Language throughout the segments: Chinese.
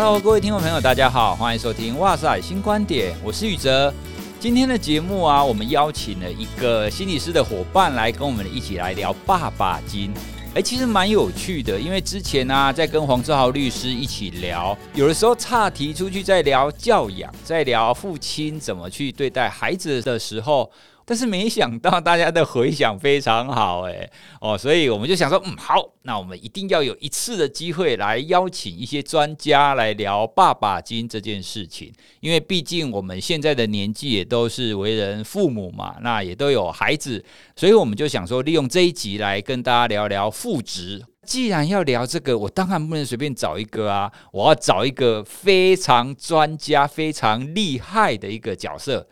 Hello，各位听众朋友，大家好，欢迎收听《哇塞新观点》，我是宇哲。今天的节目啊，我们邀请了一个心理师的伙伴来跟我们一起来聊爸爸经。哎，其实蛮有趣的，因为之前呢、啊，在跟黄志豪律师一起聊，有的时候岔题出去在聊教养，在聊父亲怎么去对待孩子的时候。但是没想到大家的回响非常好，哎哦，所以我们就想说，嗯，好，那我们一定要有一次的机会来邀请一些专家来聊爸爸经这件事情，因为毕竟我们现在的年纪也都是为人父母嘛，那也都有孩子，所以我们就想说，利用这一集来跟大家聊聊父职。既然要聊这个，我当然不能随便找一个啊，我要找一个非常专家、非常厉害的一个角色。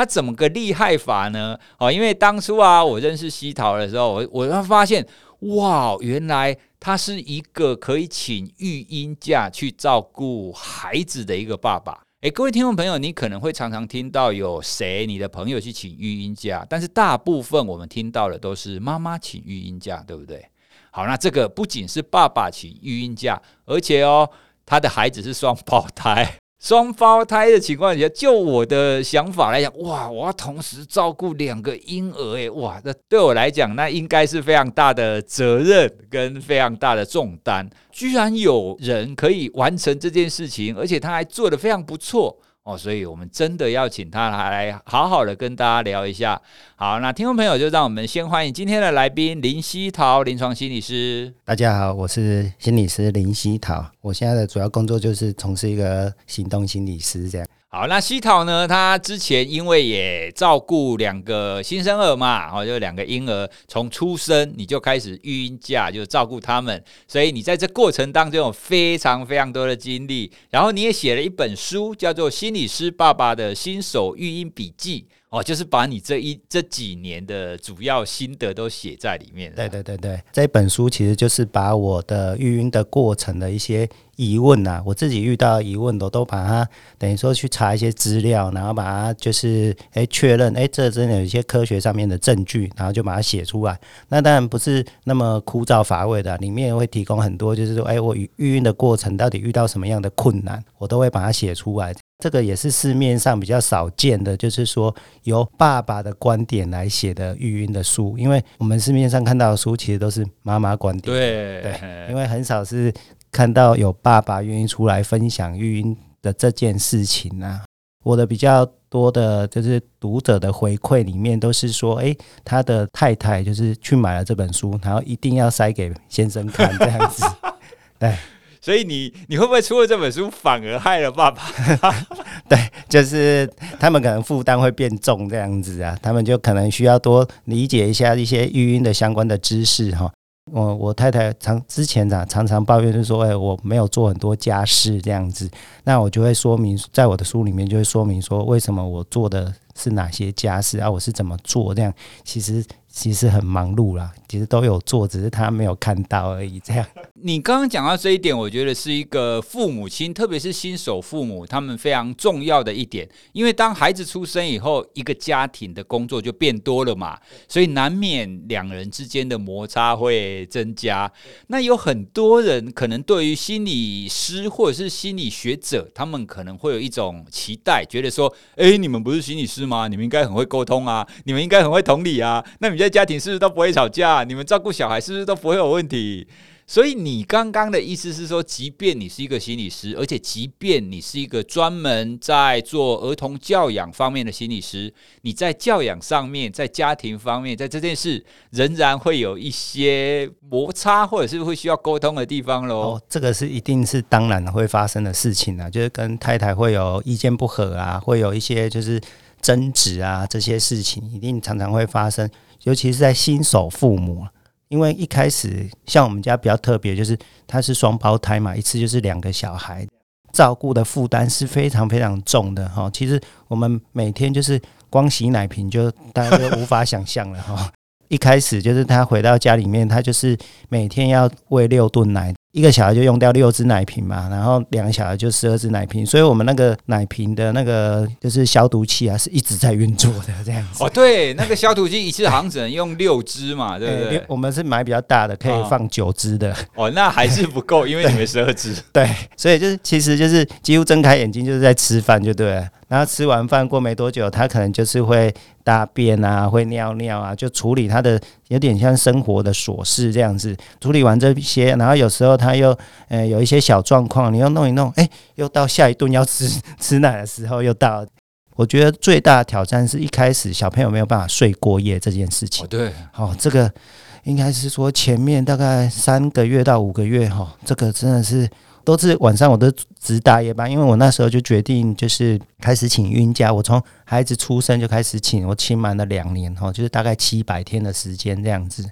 他怎么个厉害法呢？哦，因为当初啊，我认识西桃的时候，我我发现，哇，原来他是一个可以请育婴假去照顾孩子的一个爸爸。诶，各位听众朋友，你可能会常常听到有谁你的朋友去请育婴假，但是大部分我们听到的都是妈妈请育婴假，对不对？好，那这个不仅是爸爸请育婴假，而且哦，他的孩子是双胞胎。双胞胎的情况下，就我的想法来讲，哇，我要同时照顾两个婴儿，哎，哇，那对我来讲，那应该是非常大的责任跟非常大的重担。居然有人可以完成这件事情，而且他还做得非常不错。哦，所以我们真的要请他来好好的跟大家聊一下。好，那听众朋友就让我们先欢迎今天的来宾林希桃临床心理师。大家好，我是心理师林希桃，我现在的主要工作就是从事一个行动心理师这样。好，那西桃呢？他之前因为也照顾两个新生儿嘛，哦，就两个婴儿从出生你就开始育婴假，就照顾他们，所以你在这过程当中有非常非常多的经历。然后你也写了一本书，叫做《心理师爸爸的新手育婴笔记》。哦，就是把你这一这几年的主要心得都写在里面。对对对对，这本书其实就是把我的育婴的过程的一些疑问啊，我自己遇到疑问，我都把它等于说去查一些资料，然后把它就是诶确认，诶这真的有一些科学上面的证据，然后就把它写出来。那当然不是那么枯燥乏味的，里面会提供很多，就是说，诶我育育婴的过程到底遇到什么样的困难，我都会把它写出来。这个也是市面上比较少见的，就是说由爸爸的观点来写的育婴的书，因为我们市面上看到的书其实都是妈妈观点，对对，因为很少是看到有爸爸愿意出来分享育婴的这件事情啊。我的比较多的就是读者的回馈里面都是说，哎，他的太太就是去买了这本书，然后一定要塞给先生看这样子，对。所以你你会不会出了这本书反而害了爸爸？对，就是他们可能负担会变重这样子啊，他们就可能需要多理解一下一些育婴的相关的知识哈。我我太太常之前常常常抱怨就说，哎，我没有做很多家事这样子，那我就会说明在我的书里面就会说明说为什么我做的是哪些家事啊，我是怎么做这样，其实。其实很忙碌啦，其实都有做，只是他没有看到而已。这样，你刚刚讲到这一点，我觉得是一个父母亲，特别是新手父母，他们非常重要的一点。因为当孩子出生以后，一个家庭的工作就变多了嘛，所以难免两人之间的摩擦会增加。那有很多人可能对于心理师或者是心理学者，他们可能会有一种期待，觉得说：“诶，你们不是心理师吗？你们应该很会沟通啊，你们应该很会同理啊。”那你。在家庭是不是都不会吵架？你们照顾小孩是不是都不会有问题？所以你刚刚的意思是说，即便你是一个心理师，而且即便你是一个专门在做儿童教养方面的心理师，你在教养上面，在家庭方面，在这件事仍然会有一些摩擦，或者是会需要沟通的地方喽。这个是一定是当然会发生的事情啊，就是跟太太会有意见不合啊，会有一些就是争执啊，这些事情一定常常会发生。尤其是在新手父母，因为一开始像我们家比较特别，就是他是双胞胎嘛，一次就是两个小孩，照顾的负担是非常非常重的哈。其实我们每天就是光洗奶瓶就大家都无法想象了哈。一开始就是他回到家里面，他就是每天要喂六顿奶，一个小孩就用掉六只奶瓶嘛，然后两个小孩就十二只奶瓶，所以我们那个奶瓶的那个就是消毒器啊，是一直在运作的这样子。哦，对，那个消毒器一次好像只能用六只嘛，对不对？欸、我们是买比较大的，可以放九只的。哦，那还是不够，因为你们十二只。对，所以就是其实就是几乎睁开眼睛就是在吃饭，就对了。然后吃完饭过没多久，他可能就是会大便啊，会尿尿啊，就处理他的有点像生活的琐事这样子。处理完这些，然后有时候他又呃有一些小状况，你又弄一弄，哎，又到下一顿要吃吃奶的时候又到。我觉得最大的挑战是一开始小朋友没有办法睡过夜这件事情。对，哦，这个应该是说前面大概三个月到五个月哈，这个真的是。都是晚上我都值大夜班，因为我那时候就决定就是开始请孕假，我从孩子出生就开始请，我请满了两年哈，就是大概七百天的时间这样子。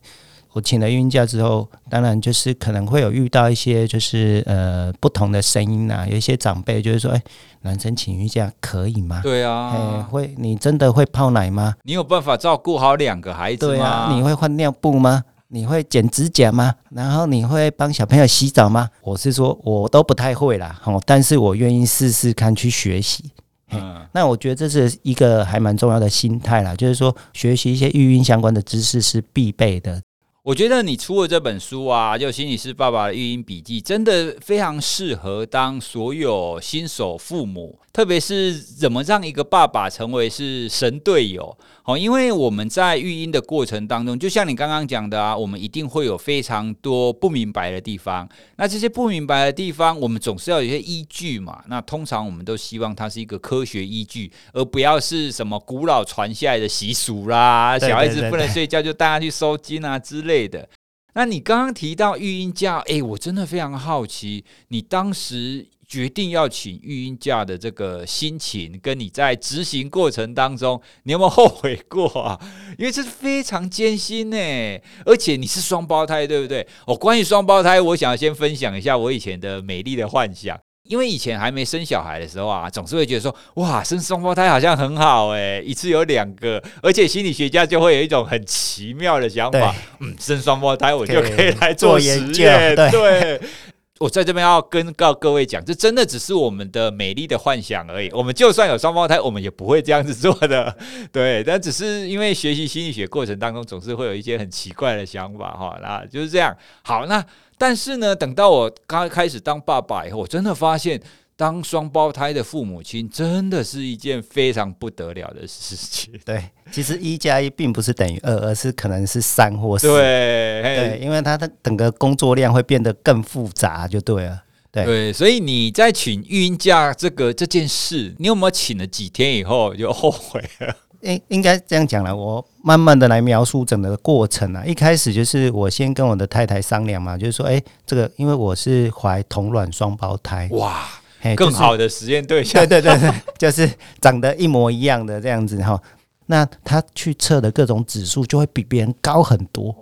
我请了孕假之后，当然就是可能会有遇到一些就是呃不同的声音啊，有一些长辈就是说，哎，男生请孕假可以吗？对啊，哎，会你真的会泡奶吗？你有办法照顾好两个孩子吗？对啊，你会换尿布吗？你会剪指甲吗？然后你会帮小朋友洗澡吗？我是说，我都不太会啦，哦，但是我愿意试试看去学习。嗯，那我觉得这是一个还蛮重要的心态啦，就是说学习一些育婴相关的知识是必备的。我觉得你出的这本书啊，就心理师爸爸的育婴笔记，真的非常适合当所有新手父母，特别是怎么让一个爸爸成为是神队友。好，因为我们在育婴的过程当中，就像你刚刚讲的啊，我们一定会有非常多不明白的地方。那这些不明白的地方，我们总是要有一些依据嘛。那通常我们都希望它是一个科学依据，而不要是什么古老传下来的习俗啦。小孩子不能睡觉，就带他去收金啊之类对的，那你刚刚提到育婴假，诶，我真的非常好奇，你当时决定要请育婴假的这个心情，跟你在执行过程当中，你有没有后悔过啊？因为这是非常艰辛呢，而且你是双胞胎，对不对？哦，关于双胞胎，我想要先分享一下我以前的美丽的幻想。因为以前还没生小孩的时候啊，总是会觉得说，哇，生双胞胎好像很好诶，一次有两个，而且心理学家就会有一种很奇妙的想法，嗯，生双胞胎我就可以来做实验，对。对 我在这边要跟告各位讲，这真的只是我们的美丽的幻想而已。我们就算有双胞胎，我们也不会这样子做的，对。但只是因为学习心理学过程当中，总是会有一些很奇怪的想法哈。那就是这样。好，那但是呢，等到我刚开始当爸爸以后，我真的发现。当双胞胎的父母亲真的是一件非常不得了的事情。对，其实一加一并不是等于二，而是可能是三或四。对，对，因为他的整个工作量会变得更复杂，就对了。对，对，所以你在请育婴假这个这件事，你有没有请了几天以后就后悔了？应应该这样讲了，我慢慢的来描述整个过程啊。一开始就是我先跟我的太太商量嘛，就是说，哎，这个因为我是怀同卵双胞胎，哇。更好的实验对象，对对对对，就是长得一模一样的这样子哈。那他去测的各种指数就会比别人高很多，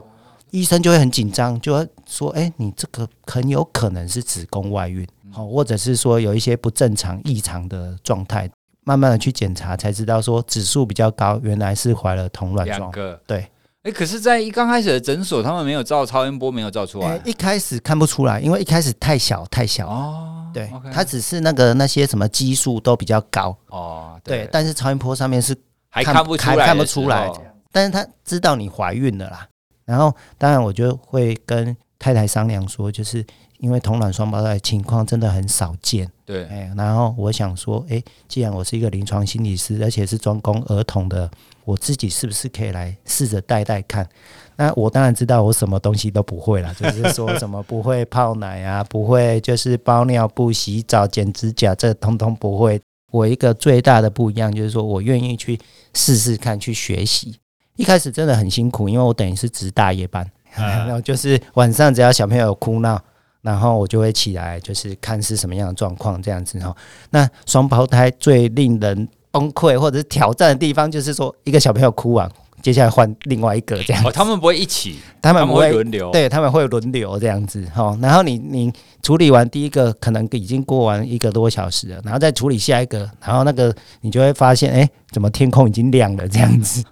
医生就会很紧张，就会说：“哎，你这个很有可能是子宫外孕，好，或者是说有一些不正常异常的状态。”慢慢的去检查才知道说指数比较高，原来是怀了同卵双。对。哎，可是，在一刚开始的诊所，他们没有照超音波，没有照出来。一开始看不出来，因为一开始太小太小哦。对，okay、它只是那个那些什么激素都比较高哦。对，对，但是超音波上面是还看不出来，还看不出来。但是他知道你怀孕了啦。然后，当然我就会跟太太商量说，就是因为同卵双胞胎情况真的很少见。对，哎，然后我想说，哎，既然我是一个临床心理师，而且是专攻儿童的。我自己是不是可以来试着带带看？那我当然知道我什么东西都不会了，就是说什么不会泡奶啊，不会就是包尿布、洗澡、剪指甲，这通通不会。我一个最大的不一样就是说我愿意去试试看，去学习。一开始真的很辛苦，因为我等于是值大夜班，然后 就是晚上只要小朋友哭闹，然后我就会起来，就是看是什么样的状况这样子哈。那双胞胎最令人崩溃或者是挑战的地方，就是说一个小朋友哭完，接下来换另外一个这样。哦，他们不会一起，他们不会轮流，对，他们会轮流这样子哈。然后你你处理完第一个，可能已经过完一个多小时了，然后再处理下一个，然后那个你就会发现，哎，怎么天空已经亮了这样子？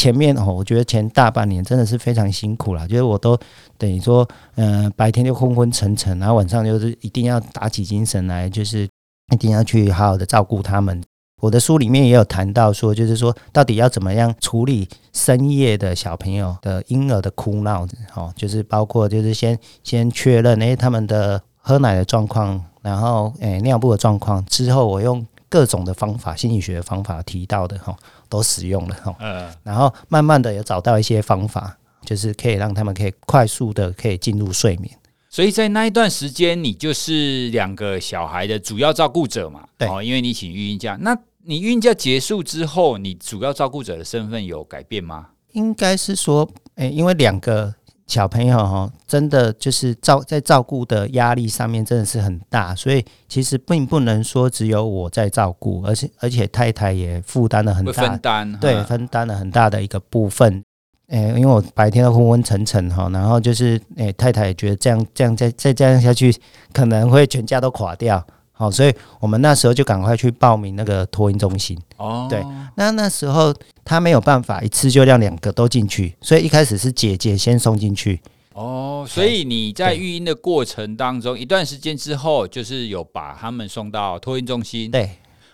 前面哦，我觉得前大半年真的是非常辛苦了，就是我都等于说，嗯、白天就昏昏沉沉，然后晚上就是一定要打起精神来，就是一定要去好好的照顾他们。我的书里面也有谈到说，就是说到底要怎么样处理深夜的小朋友的婴儿的哭闹，哦，就是包括就是先先确认诶他们的喝奶的状况，然后诶尿布的状况之后，我用各种的方法，心理学的方法提到的哈，都使用了哈，嗯，然后慢慢的也找到一些方法，就是可以让他们可以快速的可以进入睡眠。所以在那一段时间，你就是两个小孩的主要照顾者嘛，对，哦，因为你请育婴假那。你孕假结束之后，你主要照顾者的身份有改变吗？应该是说，诶、欸，因为两个小朋友哈，真的就是照在照顾的压力上面真的是很大，所以其实并不能说只有我在照顾，而且而且太太也负担了很大，分担对，分担了很大的一个部分。诶、欸，因为我白天都昏昏沉沉哈，然后就是诶、欸，太太也觉得这样这样再再这样下去，可能会全家都垮掉。好，所以我们那时候就赶快去报名那个托婴中心。哦，对，那那时候他没有办法一次就让两个都进去，所以一开始是姐姐先送进去。哦，所以你在育婴的过程当中，一段时间之后，就是有把他们送到托婴中心。对。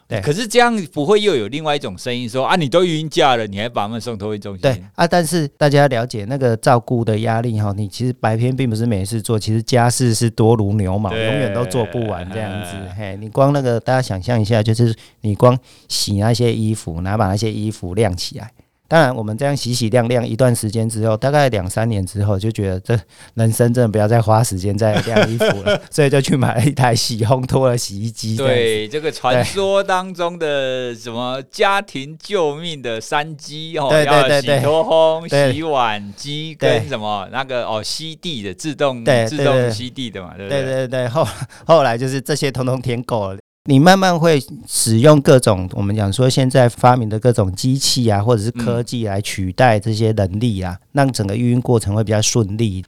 对，可是这样不会又有另外一种声音说啊，你都育婴假了，你还把他们送托运中心？对啊，但是大家了解那个照顾的压力哈，你其实白天并不是没事做，其实家事是多如牛毛，永远都做不完这样子。嘿，你光那个大家想象一下，就是你光洗那些衣服，然后把那些衣服晾起来。当然，我们这样洗洗晾晾一段时间之后，大概两三年之后，就觉得这人生真的不要再花时间在晾衣服了，所以就去买了一台洗烘拖的洗衣机。对，这个传说当中的什么家庭救命的三机哦，要洗脱烘、洗碗机跟什么那个哦吸地的自动自动吸地的嘛，对不对？对对对，后后来就是这些统统填够了。你慢慢会使用各种我们讲说现在发明的各种机器啊，或者是科技来取代这些能力啊，让整个运营过程会比较顺利。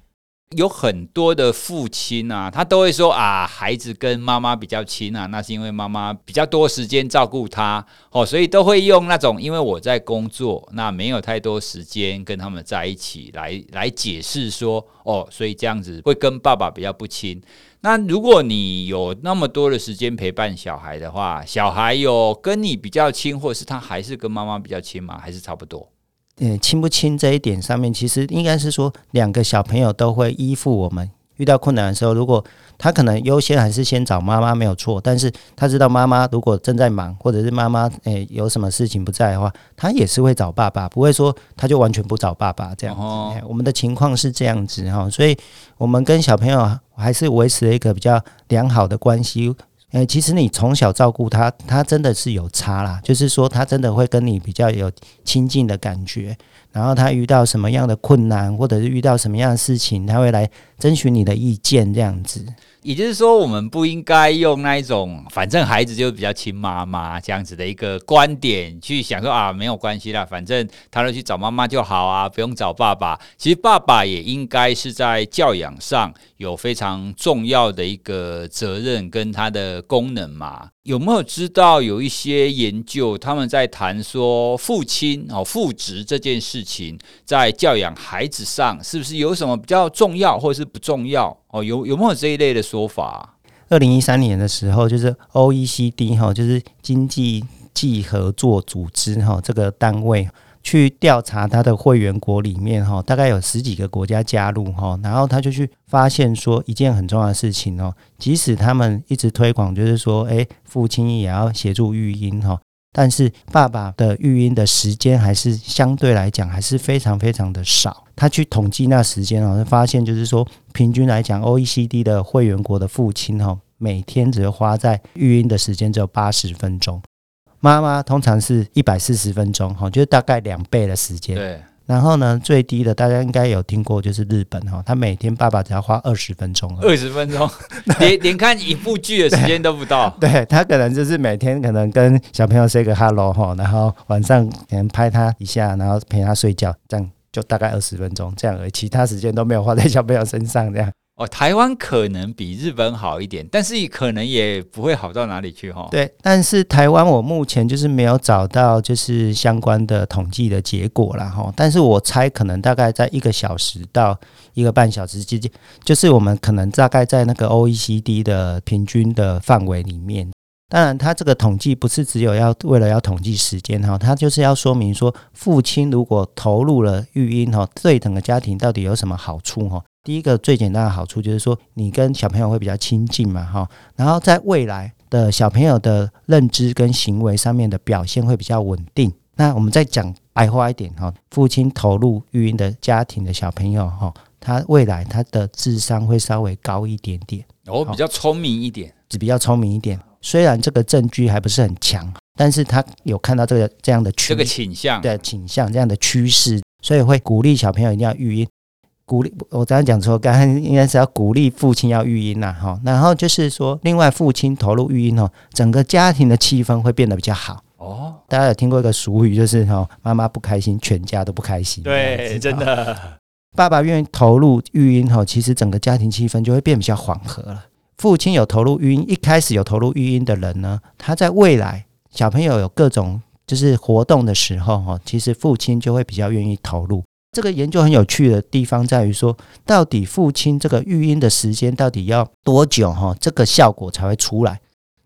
有很多的父亲啊，他都会说啊，孩子跟妈妈比较亲啊，那是因为妈妈比较多时间照顾他哦，所以都会用那种因为我在工作，那没有太多时间跟他们在一起来来解释说哦，所以这样子会跟爸爸比较不亲。那如果你有那么多的时间陪伴小孩的话，小孩有跟你比较亲，或是他还是跟妈妈比较亲吗？还是差不多？呃，亲不亲这一点上面，其实应该是说，两个小朋友都会依附我们。遇到困难的时候，如果他可能优先还是先找妈妈没有错，但是他知道妈妈如果正在忙，或者是妈妈诶有什么事情不在的话，他也是会找爸爸，不会说他就完全不找爸爸这样子。哦、我们的情况是这样子哈，所以我们跟小朋友还是维持了一个比较良好的关系。诶，其实你从小照顾他，他真的是有差啦。就是说，他真的会跟你比较有亲近的感觉。然后他遇到什么样的困难，或者是遇到什么样的事情，他会来征询你的意见，这样子。也就是说，我们不应该用那一种反正孩子就比较亲妈妈这样子的一个观点去想说啊，没有关系啦，反正他都去找妈妈就好啊，不用找爸爸。其实爸爸也应该是在教养上有非常重要的一个责任跟他的功能嘛。有没有知道有一些研究，他们在谈说父亲哦父职这件事情，在教养孩子上是不是有什么比较重要，或是不重要？哦，有有没有这一类的说法？二零一三年的时候，就是 OECD 哈，就是经济暨合作组织哈这个单位。去调查他的会员国里面哈，大概有十几个国家加入哈，然后他就去发现说一件很重要的事情哦，即使他们一直推广，就是说，诶，父亲也要协助育婴哈，但是爸爸的育婴的时间还是相对来讲还是非常非常的少。他去统计那时间哦，发现就是说，平均来讲，OECD 的会员国的父亲哈，每天只花在育婴的时间只有八十分钟。妈妈通常是一百四十分钟，哈，就是大概两倍的时间。对。然后呢，最低的大家应该有听过，就是日本哈，他每天爸爸只要花二十分钟。二十分钟，连连看一部剧的时间都不到。对，他可能就是每天可能跟小朋友 say 个 hello 哈，然后晚上可能拍他一下，然后陪他睡觉，这样就大概二十分钟这样而已，其他时间都没有花在小朋友身上这样。哦，台湾可能比日本好一点，但是可能也不会好到哪里去哈、对，但是台湾我目前就是没有找到就是相关的统计的结果啦哈。但是我猜可能大概在一个小时到一个半小时之间，就是我们可能大概在那个 OECD 的平均的范围里面。当然，它这个统计不是只有要为了要统计时间哈，它就是要说明说，父亲如果投入了育婴哈，对整个家庭到底有什么好处哈。第一个最简单的好处就是说，你跟小朋友会比较亲近嘛，哈。然后在未来的小朋友的认知跟行为上面的表现会比较稳定。那我们再讲白话一点哈，父亲投入育婴的家庭的小朋友哈，他未来他的智商会稍微高一点点，哦，比较聪明一点，比较聪明一点。虽然这个证据还不是很强，但是他有看到这个这样的趋，这个倾向的倾向这样的趋势，所以会鼓励小朋友一定要育婴。鼓励我刚刚讲错，刚刚应该是要鼓励父亲要育婴呐，哈，然后就是说，另外父亲投入育婴哦，整个家庭的气氛会变得比较好哦。大家有听过一个俗语，就是哈，妈妈不开心，全家都不开心。对，真的。爸爸愿意投入育婴哈，其实整个家庭气氛就会变比较缓和了。父亲有投入育婴，一开始有投入育婴的人呢，他在未来小朋友有各种就是活动的时候哈，其实父亲就会比较愿意投入。这个研究很有趣的地方在于说，到底父亲这个育婴的时间到底要多久哈？这个效果才会出来？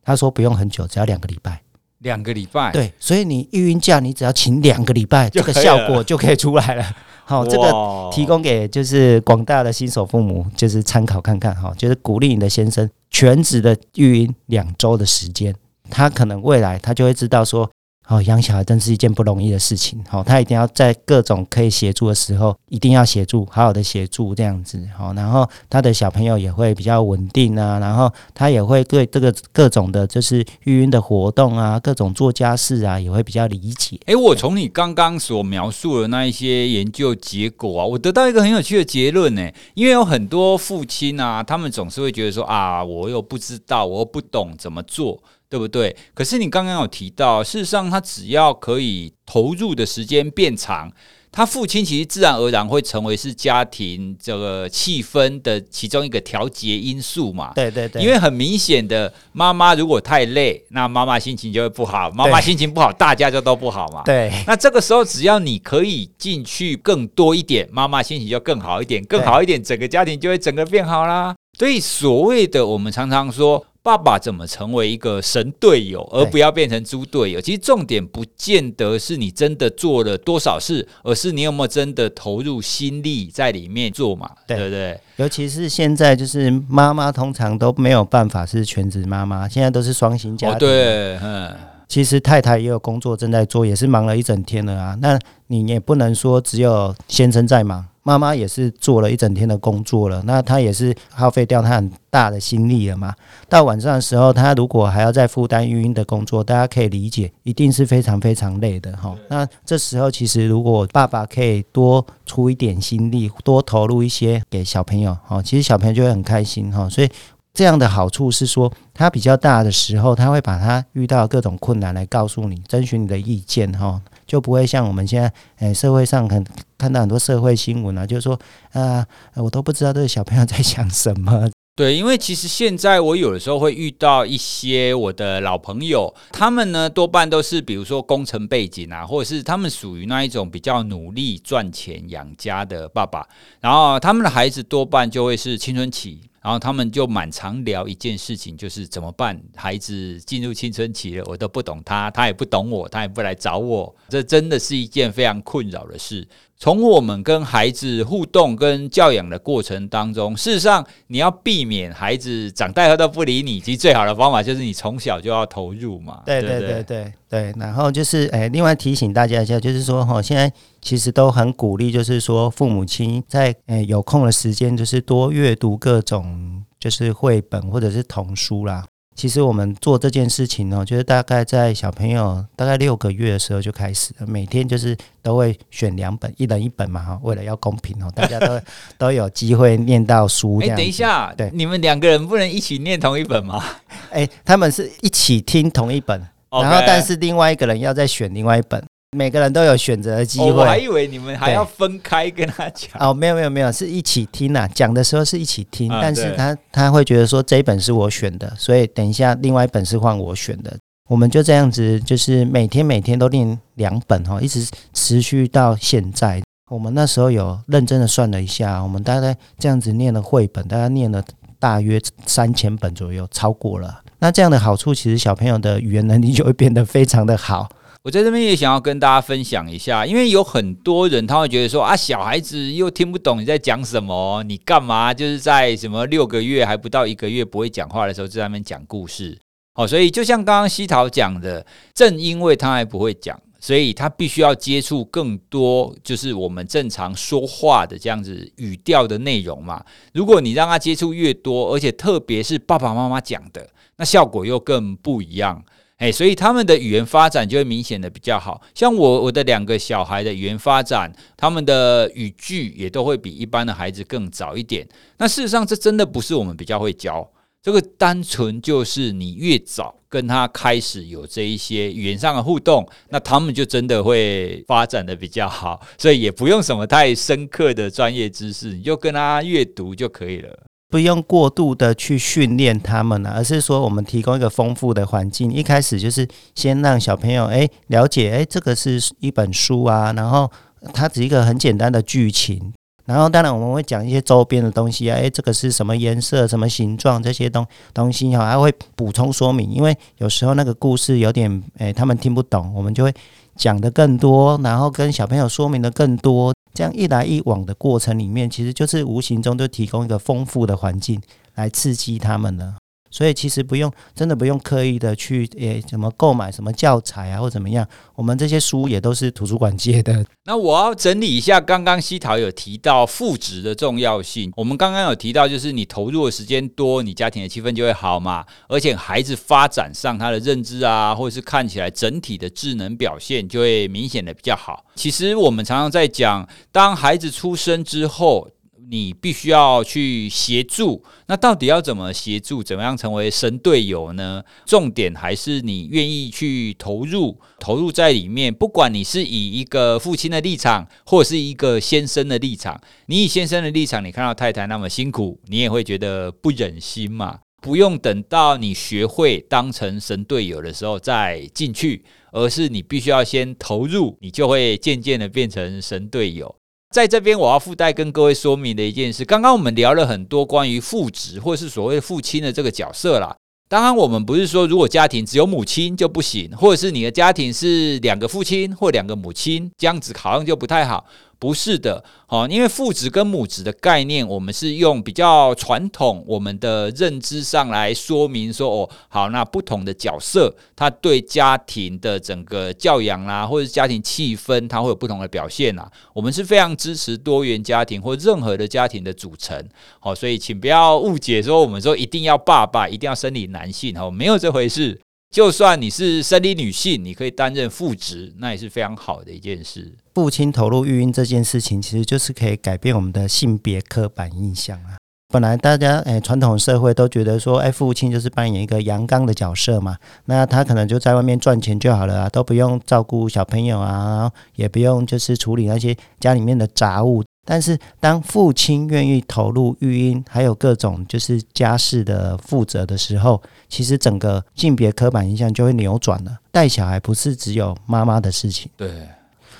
他说不用很久，只要两个礼拜。两个礼拜。对，所以你育婴假你只要请两个礼拜，这个效果就可以出来了。好，这个提供给就是广大的新手父母，就是参考看看哈，就是鼓励你的先生全职的育婴两周的时间，他可能未来他就会知道说。哦，养小孩真是一件不容易的事情。好，他一定要在各种可以协助的时候，一定要协助，好好的协助这样子。好，然后他的小朋友也会比较稳定啊，然后他也会对这个各种的，就是育婴的活动啊，各种做家事啊，也会比较理解。诶，我从你刚刚所描述的那一些研究结果啊，我得到一个很有趣的结论呢。因为有很多父亲啊，他们总是会觉得说啊，我又不知道，我又不懂怎么做。对不对？可是你刚刚有提到，事实上他只要可以投入的时间变长，他父亲其实自然而然会成为是家庭这个气氛的其中一个调节因素嘛。对对对。因为很明显的，妈妈如果太累，那妈妈心情就会不好；妈妈心情不好，大家就都不好嘛。对。那这个时候，只要你可以进去更多一点，妈妈心情就更好一点，更好一点，整个家庭就会整个变好啦。所以所谓的我们常常说。爸爸怎么成为一个神队友，而不要变成猪队友？其实重点不见得是你真的做了多少事，而是你有没有真的投入心力在里面做嘛？对不对？尤其是现在，就是妈妈通常都没有办法是全职妈妈，现在都是双薪家庭。对，嗯，其实太太也有工作正在做，也是忙了一整天了啊。那你也不能说只有先生在忙。妈妈也是做了一整天的工作了，那她也是耗费掉她很大的心力了嘛。到晚上的时候，她如果还要再负担育婴的工作，大家可以理解，一定是非常非常累的哈。那这时候其实如果爸爸可以多出一点心力，多投入一些给小朋友哈，其实小朋友就会很开心哈。所以这样的好处是说，他比较大的时候，他会把他遇到各种困难来告诉你，征询你的意见哈。就不会像我们现在，诶，社会上很看到很多社会新闻啊，就是说，啊，我都不知道这个小朋友在想什么。对，因为其实现在我有的时候会遇到一些我的老朋友，他们呢多半都是比如说工程背景啊，或者是他们属于那一种比较努力赚钱养家的爸爸，然后他们的孩子多半就会是青春期。然后他们就蛮常聊一件事情，就是怎么办？孩子进入青春期了，我都不懂他，他也不懂我，他也不来找我，这真的是一件非常困扰的事。从我们跟孩子互动跟教养的过程当中，事实上你要避免孩子长大后都不理你，其实最好的方法就是你从小就要投入嘛。对对对对对。然后就是诶，另外提醒大家一下，就是说哈，现在其实都很鼓励，就是说父母亲在诶有空的时间，就是多阅读各种就是绘本或者是童书啦。其实我们做这件事情呢，就是大概在小朋友大概六个月的时候就开始了，每天就是都会选两本，一人一本嘛，哈，为了要公平哦，大家都 都有机会念到书。哎，等一下，对，你们两个人不能一起念同一本吗？哎，他们是一起听同一本，然后但是另外一个人要再选另外一本。每个人都有选择的机会。哦，我还以为你们还要分开跟他讲。哦，没有没有没有，是一起听啊。讲的时候是一起听，啊、但是他他会觉得说这一本是我选的，所以等一下另外一本是换我选的。我们就这样子，就是每天每天都念两本哈，一直持续到现在。我们那时候有认真的算了一下，我们大概这样子念了绘本，大概念了大约三千本左右，超过了。那这样的好处，其实小朋友的语言能力就会变得非常的好。我在这边也想要跟大家分享一下，因为有很多人他会觉得说啊，小孩子又听不懂你在讲什么，你干嘛就是在什么六个月还不到一个月不会讲话的时候就在那边讲故事。好，所以就像刚刚西桃讲的，正因为他还不会讲。所以他必须要接触更多，就是我们正常说话的这样子语调的内容嘛。如果你让他接触越多，而且特别是爸爸妈妈讲的，那效果又更不一样。诶，所以他们的语言发展就会明显的比较好。像我我的两个小孩的语言发展，他们的语句也都会比一般的孩子更早一点。那事实上，这真的不是我们比较会教。这个单纯就是你越早跟他开始有这一些语言上的互动，那他们就真的会发展的比较好，所以也不用什么太深刻的专业知识，你就跟他阅读就可以了，不用过度的去训练他们了，而是说我们提供一个丰富的环境，一开始就是先让小朋友诶了解，诶这个是一本书啊，然后它只是一个很简单的剧情。然后，当然我们会讲一些周边的东西啊，诶，这个是什么颜色、什么形状这些东东西哈，还会补充说明。因为有时候那个故事有点诶，他们听不懂，我们就会讲的更多，然后跟小朋友说明的更多。这样一来一往的过程里面，其实就是无形中就提供一个丰富的环境来刺激他们了。所以其实不用，真的不用刻意的去诶，怎么购买什么教材啊，或怎么样？我们这些书也都是图书馆借的。那我要整理一下，刚刚西桃有提到赋值的重要性。我们刚刚有提到，就是你投入的时间多，你家庭的气氛就会好嘛。而且孩子发展上他的认知啊，或者是看起来整体的智能表现，就会明显的比较好。其实我们常常在讲，当孩子出生之后。你必须要去协助，那到底要怎么协助？怎么样成为神队友呢？重点还是你愿意去投入，投入在里面。不管你是以一个父亲的立场，或者是一个先生的立场，你以先生的立场，你看到太太那么辛苦，你也会觉得不忍心嘛。不用等到你学会当成神队友的时候再进去，而是你必须要先投入，你就会渐渐的变成神队友。在这边，我要附带跟各位说明的一件事，刚刚我们聊了很多关于父职或是所谓父亲的这个角色啦。当然，我们不是说如果家庭只有母亲就不行，或者是你的家庭是两个父亲或两个母亲，这样子好像就不太好。不是的，哦，因为父子跟母子的概念，我们是用比较传统我们的认知上来说明说，哦，好，那不同的角色，他对家庭的整个教养啦，或者家庭气氛，它会有不同的表现啦。我们是非常支持多元家庭或任何的家庭的组成，好，所以请不要误解说我们说一定要爸爸，一定要生理男性，哦，没有这回事。就算你是生理女性，你可以担任父职，那也是非常好的一件事。父亲投入育婴这件事情，其实就是可以改变我们的性别刻板印象啊。本来大家诶，传统社会都觉得说，诶，父亲就是扮演一个阳刚的角色嘛，那他可能就在外面赚钱就好了啊，都不用照顾小朋友啊，也不用就是处理那些家里面的杂物。但是，当父亲愿意投入育婴，还有各种就是家事的负责的时候，其实整个性别刻板印象就会扭转了。带小孩不是只有妈妈的事情，对。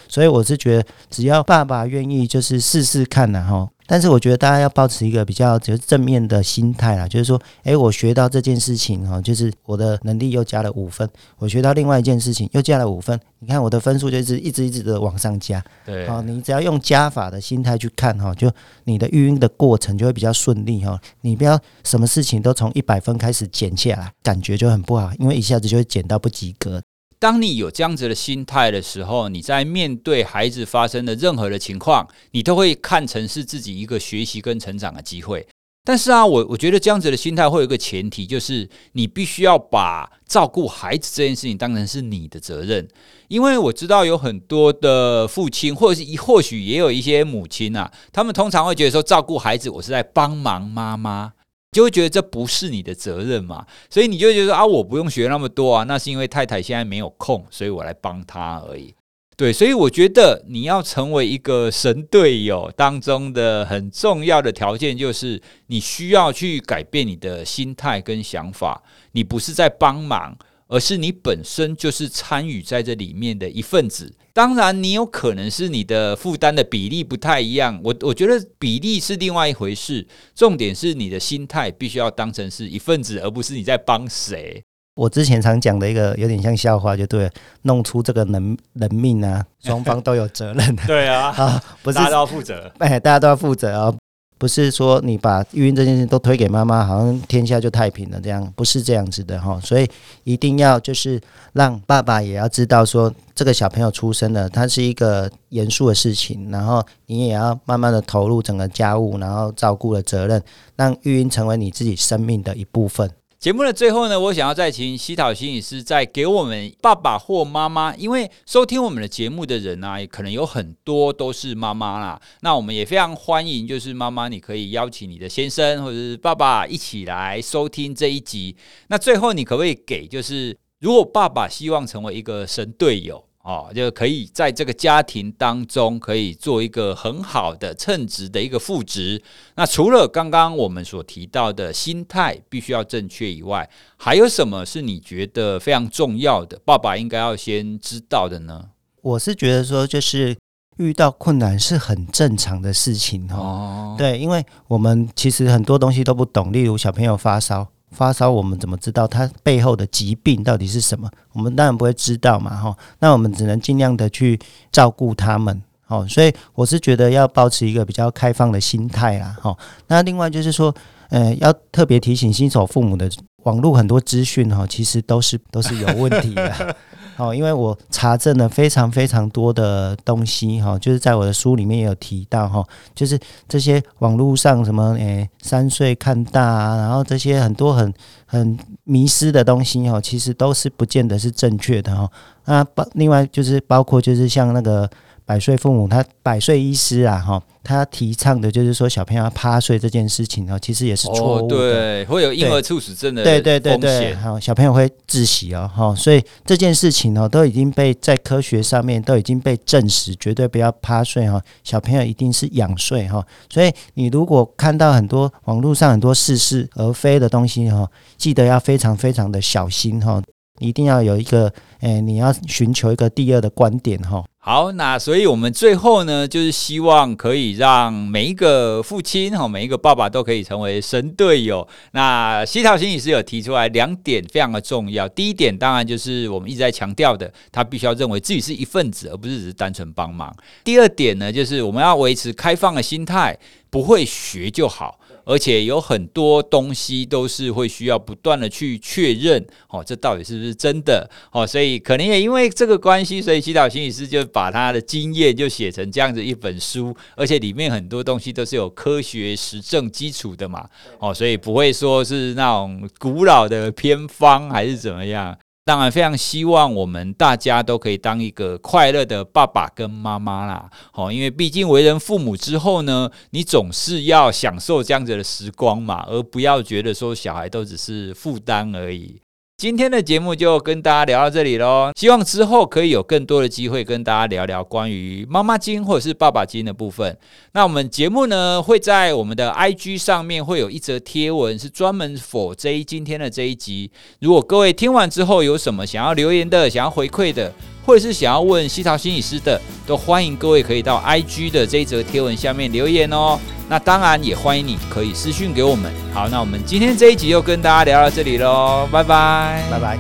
所以我是觉得，只要爸爸愿意，就是试试看呐，哈。但是我觉得大家要保持一个比较就是正面的心态啦，就是说，诶，我学到这件事情哈，就是我的能力又加了五分；我学到另外一件事情又加了五分。你看我的分数就是一直一直的往上加。对，好，你只要用加法的心态去看哈，就你的育婴的过程就会比较顺利哈。你不要什么事情都从一百分开始减下来，感觉就很不好，因为一下子就会减到不及格。当你有这样子的心态的时候，你在面对孩子发生的任何的情况，你都会看成是自己一个学习跟成长的机会。但是啊，我我觉得这样子的心态会有一个前提，就是你必须要把照顾孩子这件事情当成是你的责任。因为我知道有很多的父亲，或者是或许也有一些母亲啊，他们通常会觉得说，照顾孩子，我是在帮忙妈妈。就会觉得这不是你的责任嘛，所以你就觉得啊，我不用学那么多啊，那是因为太太现在没有空，所以我来帮她而已。对，所以我觉得你要成为一个神队友当中的很重要的条件，就是你需要去改变你的心态跟想法。你不是在帮忙，而是你本身就是参与在这里面的一份子。当然，你有可能是你的负担的比例不太一样。我我觉得比例是另外一回事，重点是你的心态必须要当成是一份子，而不是你在帮谁。我之前常讲的一个有点像笑话，就对了，弄出这个人人命啊，双方都有责任。对啊，啊，不是大家都要负责，哎，大家都要负责啊，不是说你把育婴这件事都推给妈妈，好像天下就太平了，这样不是这样子的哈。所以一定要就是让爸爸也要知道说，这个小朋友出生了，他是一个严肃的事情，然后你也要慢慢的投入整个家务，然后照顾的责任，让育婴成为你自己生命的一部分。节目的最后呢，我想要再请希塔心理师再给我们爸爸或妈妈，因为收听我们的节目的人呢，可能有很多都是妈妈啦。那我们也非常欢迎，就是妈妈你可以邀请你的先生或者是爸爸一起来收听这一集。那最后你可不可以给，就是如果爸爸希望成为一个神队友？哦，就可以在这个家庭当中，可以做一个很好的称职的一个副职。那除了刚刚我们所提到的心态必须要正确以外，还有什么是你觉得非常重要的？爸爸应该要先知道的呢？我是觉得说，就是遇到困难是很正常的事情哦。对，因为我们其实很多东西都不懂，例如小朋友发烧。发烧，我们怎么知道他背后的疾病到底是什么？我们当然不会知道嘛，哈。那我们只能尽量的去照顾他们，哦。所以我是觉得要保持一个比较开放的心态啦，哈。那另外就是说，呃，要特别提醒新手父母的，网络很多资讯哈，其实都是都是有问题的。哦，因为我查证了非常非常多的东西哈，就是在我的书里面也有提到哈，就是这些网络上什么诶三岁看大啊，然后这些很多很很迷失的东西哈，其实都是不见得是正确的哈。那包另外就是包括就是像那个。百岁父母，他百岁医师啊，哈，他提倡的就是说小朋友要趴睡这件事情，其实也是错误的，对，会有婴儿猝死症的对对对对，好，小朋友会窒息哦，哈，所以这件事情呢，都已经被在科学上面都已经被证实，绝对不要趴睡哈，小朋友一定是仰睡哈，所以你如果看到很多网络上很多似是而非的东西哈，记得要非常非常的小心哈。一定要有一个，诶、欸，你要寻求一个第二的观点哈。好，那所以我们最后呢，就是希望可以让每一个父亲哈，每一个爸爸都可以成为神队友。那希桃心理师有提出来两点非常的重要。第一点当然就是我们一直在强调的，他必须要认为自己是一份子，而不是只是单纯帮忙。第二点呢，就是我们要维持开放的心态，不会学就好。而且有很多东西都是会需要不断的去确认，哦，这到底是不是真的？哦，所以可能也因为这个关系，所以祈祷心理师就把他的经验就写成这样子一本书，而且里面很多东西都是有科学实证基础的嘛，哦，所以不会说是那种古老的偏方还是怎么样。当然，非常希望我们大家都可以当一个快乐的爸爸跟妈妈啦。好，因为毕竟为人父母之后呢，你总是要享受这样子的时光嘛，而不要觉得说小孩都只是负担而已。今天的节目就跟大家聊到这里喽，希望之后可以有更多的机会跟大家聊聊关于妈妈经或者是爸爸经的部分。那我们节目呢，会在我们的 IG 上面会有一则贴文，是专门 for 这一今天的这一集。如果各位听完之后有什么想要留言的、想要回馈的，或者是想要问西桃心理师的，都欢迎各位可以到 IG 的这一则贴文下面留言哦。那当然也欢迎你可以私讯给我们。好，那我们今天这一集就跟大家聊到这里喽，拜拜，拜拜。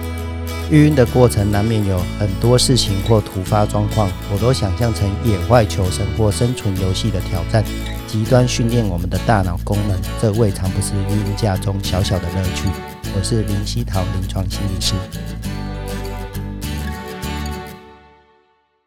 育婴的过程难免有很多事情或突发状况，我都想象成野外求生或生存游戏的挑战，极端训练我们的大脑功能，这未尝不是育婴假中小小的乐趣。我是林希桃临床心理师。